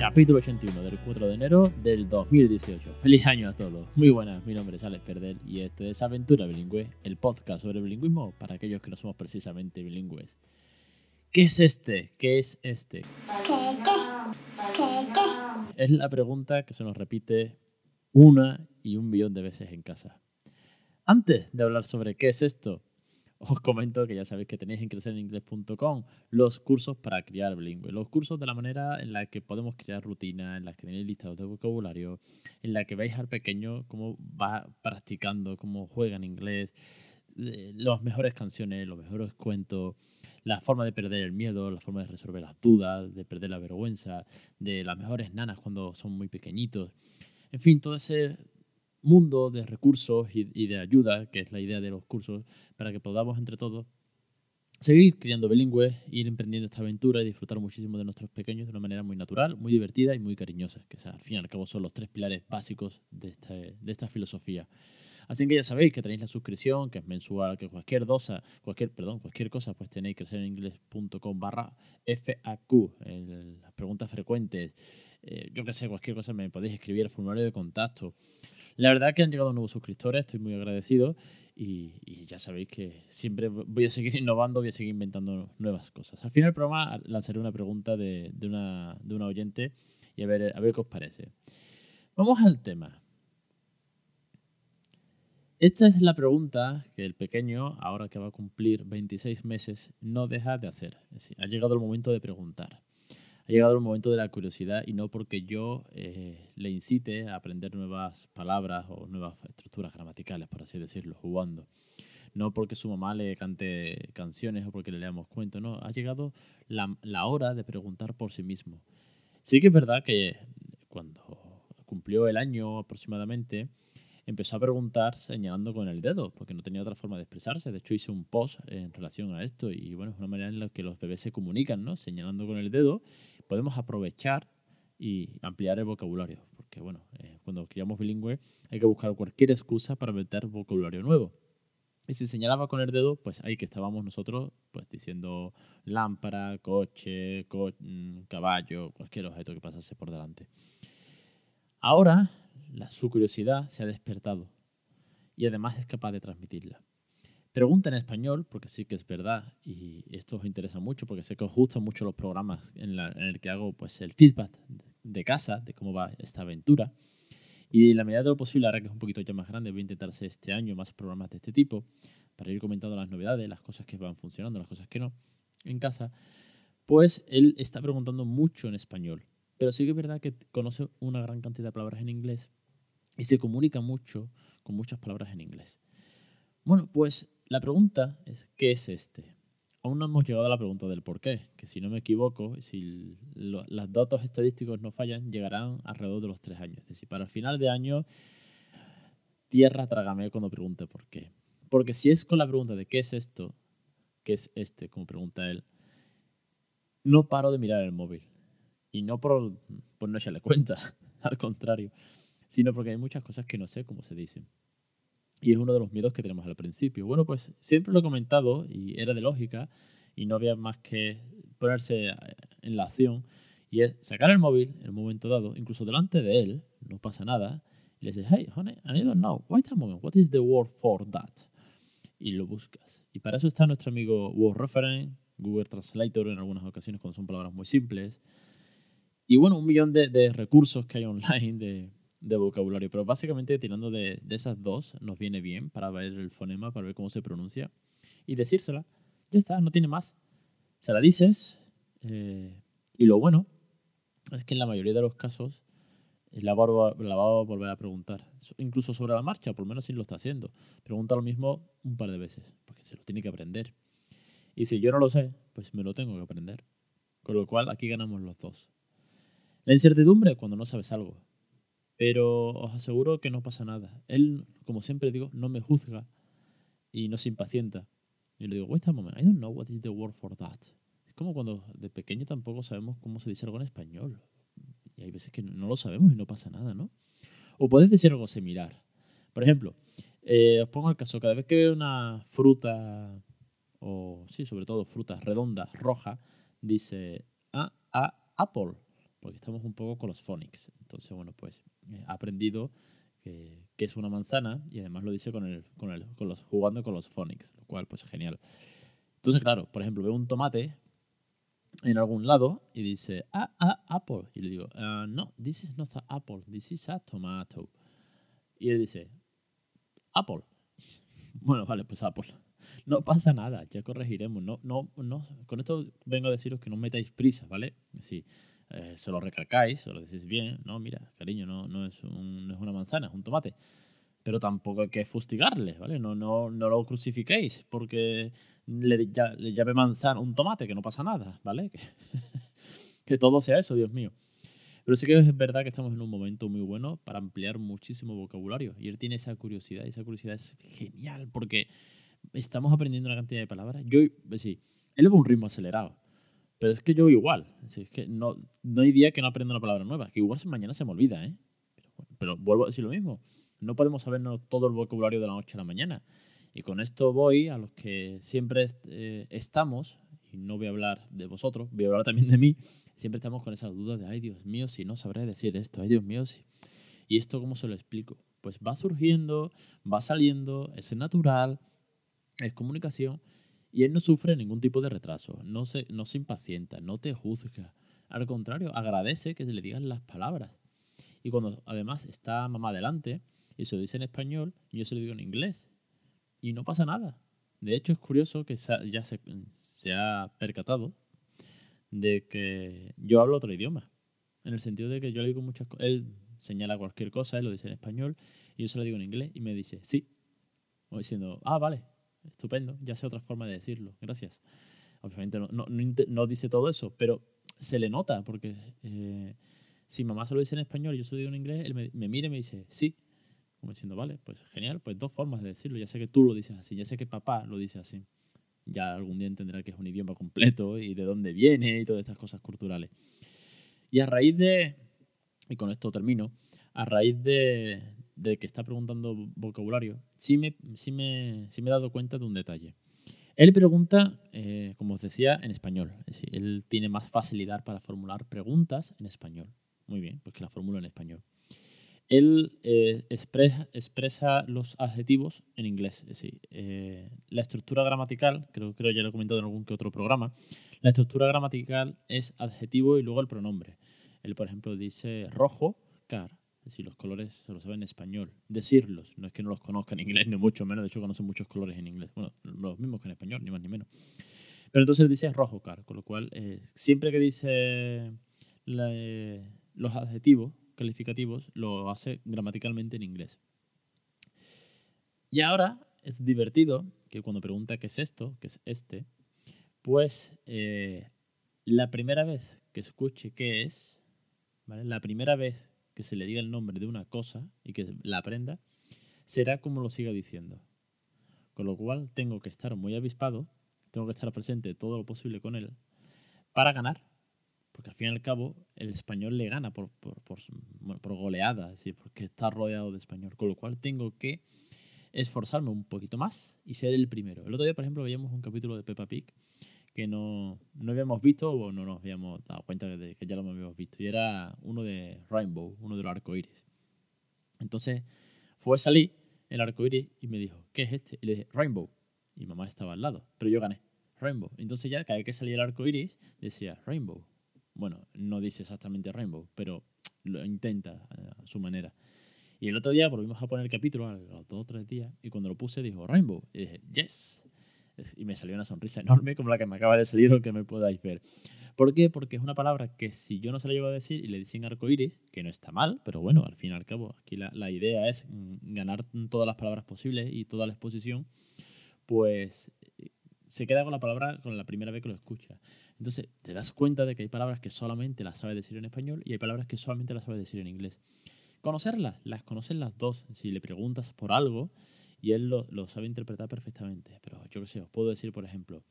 Capítulo 81 del 4 de enero del 2018. Feliz año a todos. Muy buenas, mi nombre es Alex Perder y esto es Aventura Bilingüe, el podcast sobre bilingüismo para aquellos que no somos precisamente bilingües. ¿Qué es este? ¿Qué es este? ¿Qué, qué? ¿Qué, qué? Es la pregunta que se nos repite una y un millón de veces en casa. Antes de hablar sobre qué es esto, os comento que ya sabéis que tenéis en crecereningles.com los cursos para criar bilingüe. Los cursos de la manera en la que podemos crear rutina, en la que tenéis listados de vocabulario, en la que veis al pequeño cómo va practicando, cómo juega en inglés, eh, las mejores canciones, los mejores cuentos, la forma de perder el miedo, la forma de resolver las dudas, de perder la vergüenza, de las mejores nanas cuando son muy pequeñitos. En fin, todo ese mundo de recursos y, de ayuda, que es la idea de los cursos, para que podamos entre todos seguir criando bilingües, ir emprendiendo esta aventura y disfrutar muchísimo de nuestros pequeños de una manera muy natural, muy divertida y muy cariñosa, que al fin y al cabo son los tres pilares básicos de, este, de esta filosofía. Así que ya sabéis que tenéis la suscripción, que es mensual, que cualquier dosa, cualquier, perdón, cualquier cosa, pues tenéis que ser en inglés.com barra FAQ, las preguntas frecuentes, eh, yo que sé, cualquier cosa me podéis escribir al formulario de contacto. La verdad que han llegado nuevos suscriptores, estoy muy agradecido y, ya sabéis que siempre voy a seguir innovando, voy a seguir inventando nuevas cosas. Al final del programa lanzaré una pregunta de, de una oyente y a ver, a ver qué os parece. Vamos al tema. Esta es la pregunta que el pequeño, ahora que va a cumplir 26 meses, no deja de hacer. Es decir, ha llegado el momento de preguntar ha llegado el momento de la curiosidad y no porque yo eh, le incite a aprender nuevas palabras o nuevas estructuras gramaticales, por así decirlo, jugando. No porque su mamá le cante canciones o porque le leamos cuentos, no. Ha llegado la, la hora de preguntar por sí mismo. Sí que es verdad que cuando cumplió el año aproximadamente, empezó a preguntar señalando con el dedo, porque no tenía otra forma de expresarse. De hecho, hice un post en relación a esto y bueno, es una manera en la que los bebés se comunican, ¿no? Señalando con el dedo, podemos aprovechar y ampliar el vocabulario, porque bueno, eh, cuando criamos bilingüe hay que buscar cualquier excusa para meter vocabulario nuevo. Y si señalaba con el dedo, pues ahí que estábamos nosotros pues diciendo lámpara, coche, mm, caballo, cualquier objeto que pasase por delante. Ahora la, su curiosidad se ha despertado y además es capaz de transmitirla. Pregunta en español, porque sí que es verdad, y esto os interesa mucho, porque sé que os gustan mucho los programas en, el que hago pues, el feedback de casa, de cómo va esta aventura. Y en la medida de lo posible, ahora que es un poquito más grande, voy a intentar hacer este año más programas de este tipo, para ir comentando las novedades, las cosas que van funcionando, las cosas que no, en casa. Pues él está preguntando mucho en español, pero sí que es verdad que conoce una gran cantidad de palabras en inglés y se comunica mucho con muchas palabras en inglés. Bueno, pues la pregunta es, ¿qué es este? Aún no hemos llegado a la pregunta del por qué, que si no me equivoco, si los datos estadísticos no fallan, llegarán alrededor de los tres años. Es decir, para el final de año, tierra trágame cuando pregunte por qué. Porque si es con la pregunta de qué es esto, qué es este, como pregunta él, no paro de mirar el móvil. Y no por, por no echarle cuenta, al contrario, sino porque hay muchas cosas que no sé cómo se dicen. Y es uno de los miedos que tenemos al principio. Bueno, pues siempre lo he comentado y era de lógica y no había más que ponerse eh, en la acción y es sacar el móvil en un momento dado, incluso delante de él, no pasa nada, y le dices, hey, honey, I don't know, wait a moment, what is the word for that? Y lo buscas. Y para eso está nuestro amigo Word Reference, Google Translator en algunas ocasiones cuando son palabras muy simples. Y bueno, un millón de, de recursos que hay online de de vocabulario, pero básicamente tirando de, esas dos nos viene bien para ver el fonema, para ver cómo se pronuncia y decírsela. Ya está, no tiene más. Se la dices eh, y lo bueno es que en la mayoría de los casos eh, la va, la va a volver a preguntar, incluso sobre la marcha, por lo menos si lo está haciendo. Pregunta lo mismo un par de veces, porque se lo tiene que aprender. Y si yo no lo sé, pues me lo tengo que aprender. Con lo cual aquí ganamos los dos. La incertidumbre cuando no sabes algo Pero os aseguro que no pasa nada. Él, como siempre digo, no me juzga y no se impacienta. Y le digo, wait a moment, I don't know what is the word for that. Es como cuando de pequeño tampoco sabemos cómo se dice algo en español. Y hay veces que no lo sabemos y no pasa nada, ¿no? O puedes decir algo similar. Por ejemplo, eh, os pongo el caso, cada vez que veo una fruta, o sí, sobre todo fruta redonda, roja, dice, ah, ah, apple, porque estamos un poco con los phonics. Entonces, bueno, pues aprendido que, es una manzana y además lo dice con el, con el, con los, jugando con los phonics, lo cual pues genial. Entonces, claro, por ejemplo, veo un tomate en algún lado y dice, ah, ah, apple. Y le digo, uh, no, this is not an apple, this is a tomato. Y él dice, apple. Bueno, vale, pues apple. No pasa nada, ya corregiremos. No, no, no. Con esto vengo a deciros que no metáis prisa, ¿vale? Sí, eh, se lo recalcáis, se lo decís bien, no, mira, cariño, no, no, es no es una manzana, es un tomate. Pero tampoco hay que fustigarle, ¿vale? No, no, no lo crucifiquéis porque le, ya, le llame manzana un tomate, que no pasa nada, ¿vale? Que, que todo sea eso, Dios mío. Pero sí que es verdad que estamos en un momento muy bueno para ampliar muchísimo vocabulario. Y él tiene esa curiosidad, y esa curiosidad es genial porque estamos aprendiendo una cantidad de palabras. Yo, sí, él va a un ritmo acelerado. Pero es que yo igual. Es que no, no hay día que no aprenda una palabra nueva. Que igual mañana se me olvida, ¿eh? Pero, vuelvo a decir lo mismo. No podemos sabernos todo el vocabulario de la noche a la mañana. Y con esto voy a los que siempre eh, estamos, y no voy a hablar de vosotros, voy a hablar también de mí, siempre estamos con esas dudas de, ay Dios mío, si no sabré decir esto, ay Dios mío, si... ¿Y esto cómo se lo explico? Pues va surgiendo, va saliendo, es natural, es comunicación y él no sufre ningún tipo de retraso, no se, no se impacienta, no te juzga. Al contrario, agradece que le digan las palabras. Y cuando además está mamá delante y se lo dice en español, yo se lo digo en inglés. Y no pasa nada. De hecho, es curioso que ya se, se ha percatado de que yo hablo otro idioma. En el sentido de que yo le digo muchas cosas. Él señala cualquier cosa, él lo dice en español, y yo se lo digo en inglés y me dice sí. O diciendo, ah, vale, estupendo, ya sé otra forma de decirlo, gracias. Obviamente no, no, no dice todo eso, pero se le nota, porque eh, si mamá se lo dice en español y yo se lo digo en inglés, él me, me mira y me dice, sí. Como diciendo, vale, pues genial, pues dos formas de decirlo. Ya sé que tú lo dices así, ya sé que papá lo dice así. Ya algún día entenderá que es un idioma completo y de dónde viene y todas estas cosas culturales. Y a raíz de, y con esto termino, a raíz de, de que está preguntando vocabulario, sí me, sí me, sí me he dado cuenta de un detalle. Él pregunta, eh, como os decía, en español. Él tiene más facilidad para formular preguntas en español. Muy bien, pues que la formula en español. Él eh, expresa, expresa, los adjetivos en inglés. Eh, la estructura gramatical, creo, creo ya lo he comentado en algún que otro programa, la estructura gramatical es adjetivo y luego el pronombre. Él, por ejemplo, dice rojo, car, si los colores se los sabe en español. Decirlos, no es que no los conozca en inglés, ni mucho menos. De hecho, conoce muchos colores en inglés. Bueno, los mismos que en español, ni más ni menos. Pero entonces dice rojo car, con lo cual, eh, siempre que dice eh, los adjetivos calificativos, lo hace gramaticalmente en inglés. Y ahora es divertido que cuando pregunta qué es esto, qué es este, pues eh, la primera vez que escuche qué es, ¿vale? la primera vez que se le diga el nombre de una cosa y que la aprenda, será como lo siga diciendo. Con lo cual tengo que estar muy avispado, tengo que estar presente todo lo posible con él para ganar. Porque al fin y al cabo el español le gana por, por, por, goleada, es decir, porque está rodeado de español. Con lo cual tengo que esforzarme un poquito más y ser el primero. El otro día, por ejemplo, veíamos un capítulo de Peppa Pig que no, no habíamos visto o no nos habíamos dado cuenta de que ya lo habíamos visto. Y era uno de Rainbow, uno de los arcoíris. Entonces fue a salir el arcoíris y me dijo, ¿qué es este? Y le dije, Rainbow. Y mamá estaba al lado, pero yo gané. Rainbow. Entonces ya cada vez que salía el arcoíris decía Rainbow. Bueno, no dice exactamente Rainbow, pero lo intenta a su manera. Y el otro día volvimos a poner el capítulo, a los dos o tres días, y cuando lo puse dijo Rainbow. Y dije, yes y me salió una sonrisa enorme como la que me acaba de salir o que me podáis ver. ¿Por qué? Porque es una palabra que si yo no se la llevo a decir y le dicen arcoiris, que no está mal, pero bueno, al fin y al cabo, aquí la, la idea es ganar todas las palabras posibles y toda la exposición, pues se queda con la palabra con la primera vez que lo escucha. Entonces te das cuenta de que hay palabras que solamente las sabe decir en español y hay palabras que solamente las sabe decir en inglés. conocerlas, las conocen las dos. Si le preguntas por algo y él lo, sabe interpretar perfectamente. Pero yo qué sé, os puedo decir, por ejemplo,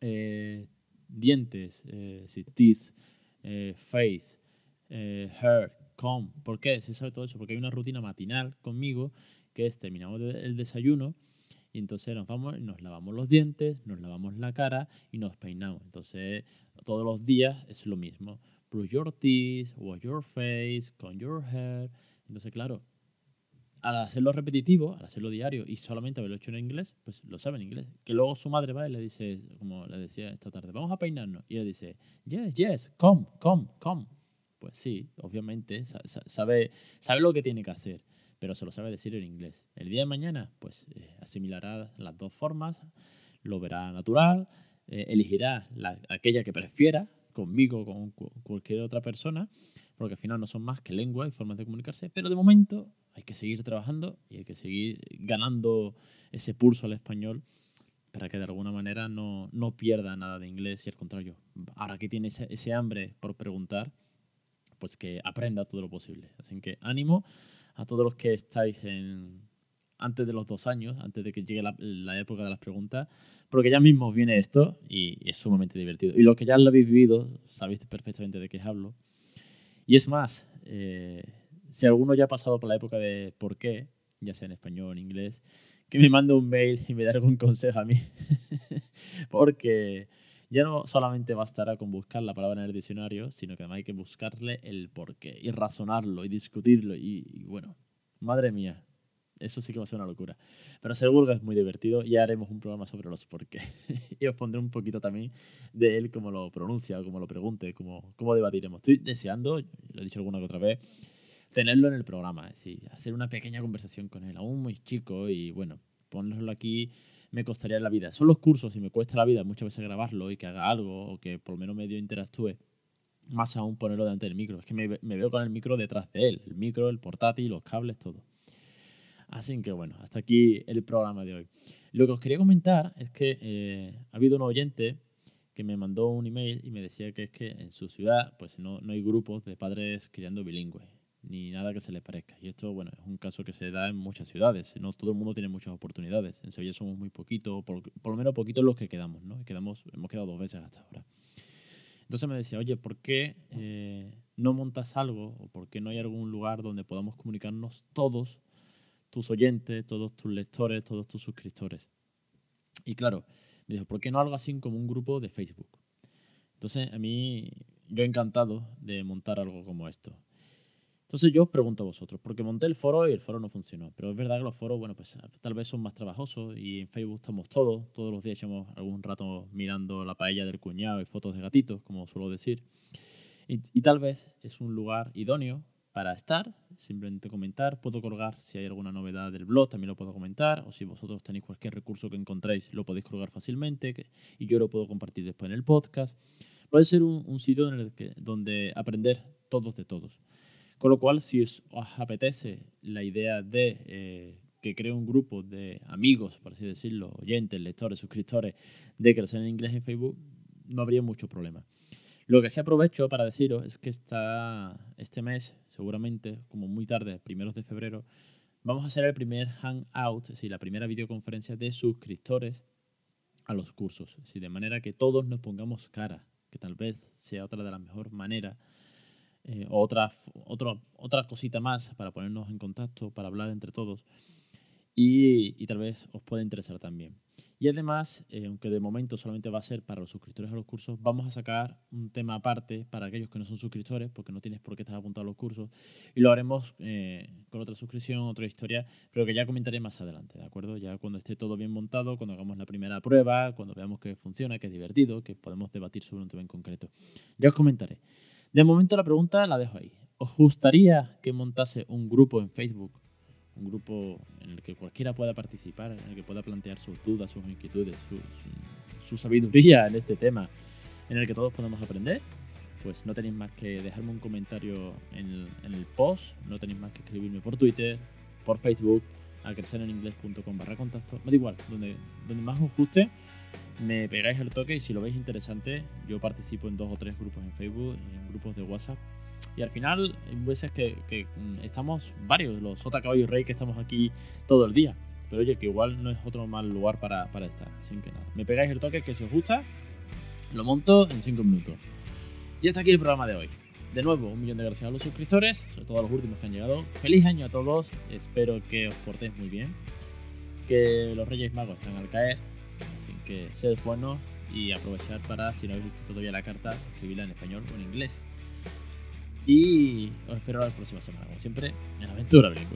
eh, dientes, eh, teeth, eh, face, hair, comb. ¿Por qué? Se sabe todo eso porque hay una rutina matinal conmigo que es terminamos el desayuno y entonces nos vamos, nos lavamos los dientes, nos lavamos la cara y nos peinamos. Entonces todos los días es lo mismo. Brush your teeth, wash your face, comb your hair. Entonces claro, al hacerlo repetitivo, al hacerlo diario y solamente haberlo hecho en inglés, pues lo sabe en inglés. Que luego su madre va y le dice, como le decía esta tarde, vamos a peinarnos. Y él dice, yes, yes, come, come, come. Pues sí, obviamente, sabe, sabe lo que tiene que hacer, pero se lo sabe decir en inglés. El día de mañana, pues eh, asimilará las dos formas, lo verá natural, eh, elegirá la, aquella que prefiera, conmigo o con cualquier otra persona, porque al final no son más que lengua y formas de comunicarse, pero de momento hay que seguir trabajando y hay que seguir ganando ese pulso al español para que de alguna manera no, no pierda nada de inglés y al contrario, ahora que tiene ese, hambre por preguntar, pues que aprenda todo lo posible. Así que ánimo a todos los que estáis en, antes de los dos años, antes de que llegue la, época de las preguntas, porque ya mismo viene esto y es sumamente divertido. Y los que ya lo habéis vivido, sabéis perfectamente de qué hablo. Y es más, eh, si alguno ya ha pasado por la época de por qué, ya sea en español o en inglés, que me mande un mail y me dé algún consejo a mí. Porque ya no solamente bastará con buscar la palabra en el diccionario, sino que además hay que buscarle el porqué y razonarlo y discutirlo. Y, bueno, madre mía, eso sí que va a ser una locura. Pero seguro que es muy divertido y haremos un programa sobre los por qué. y os pondré un poquito también de él, cómo lo pronuncia, cómo lo pregunte, cómo, cómo debatiremos. Estoy deseando, lo he dicho alguna que otra vez, tenerlo en el programa, es hacer una pequeña conversación con él, aún muy chico y bueno, ponerlo aquí me costaría la vida. Son los cursos y me cuesta la vida muchas veces grabarlo y que haga algo o que por lo menos medio interactúe. Más aún ponerlo delante del micro. Es que me, veo con el micro detrás de él. El micro, el portátil, los cables, todo. Así que bueno, hasta aquí el programa de hoy. Lo que os quería comentar es que eh, ha habido un oyente que me mandó un email y me decía que es que en su ciudad pues no, no hay grupos de padres criando bilingües ni nada que se les parezca. Y esto, bueno, es un caso que se da en muchas ciudades. No todo el mundo tiene muchas oportunidades. En Sevilla somos muy poquitos, por, lo menos poquitos los que quedamos, ¿no? Quedamos, hemos quedado dos veces hasta ahora. Entonces me decía, oye, ¿por qué eh, no montas algo o por qué no hay algún lugar donde podamos comunicarnos todos tus oyentes, todos tus lectores, todos tus suscriptores? Y claro, me dijo, ¿por qué no algo así como un grupo de Facebook? Entonces a mí, yo encantado de montar algo como esto. Entonces yo os pregunto a vosotros, porque monté el foro y el foro no funcionó, pero es verdad que los foros, bueno, pues tal vez son más trabajosos y en Facebook estamos todos, todos los días echamos algún rato mirando la paella del cuñado y fotos de gatitos, como suelo decir. Y, y tal vez es un lugar idóneo para estar, simplemente comentar, puedo colgar si hay alguna novedad del blog, también lo puedo comentar, o si vosotros tenéis cualquier recurso que encontréis, lo podéis colgar fácilmente y yo lo puedo compartir después en el podcast. Puede ser un, un sitio en el que, donde aprender todos de todos. Con lo cual, si os, apetece la idea de eh, que cree un grupo de amigos, por así decirlo, oyentes, lectores, suscriptores, de crecer en inglés en Facebook, no habría mucho problema. Lo que se aprovecho para deciros es que está este mes, seguramente, como muy tarde, primeros de febrero, vamos a hacer el primer hangout, es decir, la primera videoconferencia de suscriptores a los cursos. de manera que todos nos pongamos cara, que tal vez sea otra de las mejores maneras eh, otra, otra cosita más para ponernos en contacto, para hablar entre todos y, y tal vez os pueda interesar también. Y además, eh, aunque de momento solamente va a ser para los suscriptores a los cursos, vamos a sacar un tema aparte para aquellos que no son suscriptores, porque no tienes por qué estar apuntado a los cursos, y lo haremos eh, con otra suscripción, otra historia, pero que ya comentaré más adelante, ¿de acuerdo? Ya cuando esté todo bien montado, cuando hagamos la primera prueba, cuando veamos que funciona, que es divertido, que podemos debatir sobre un tema en concreto. Ya os comentaré. De momento la pregunta la dejo ahí. ¿Os gustaría que montase un grupo en Facebook? Un grupo en el que cualquiera pueda participar, en el que pueda plantear sus dudas, sus inquietudes, su, sabiduría en este tema, en el que todos podamos aprender. Pues no tenéis más que dejarme un comentario en el, post, no tenéis más que escribirme por Twitter, por Facebook, a crecereninglés.com barra contacto. Me da igual, donde, donde más os guste me pegáis el toque y si lo veis interesante, yo participo en dos o tres grupos en Facebook, en grupos de WhatsApp Y al final, hay veces que, que mm, estamos varios, los Sota Caballo Rey, que estamos aquí todo el día. Pero oye, que igual no es otro mal lugar para, para estar. Así que nada, me pegáis el toque que si os gusta, lo monto en 5 minutos. Y hasta aquí el programa de hoy. De nuevo, un millón de gracias a los suscriptores, sobre todo a los últimos que han llegado. Feliz año a todos, espero que os portéis muy bien. Que los Reyes Magos están al caer, que sed buenos y aprovechar para, si no habéis visto todavía la carta, escribirla en español o en inglés. Y os espero la próxima semana, como siempre, en Aventura Blink.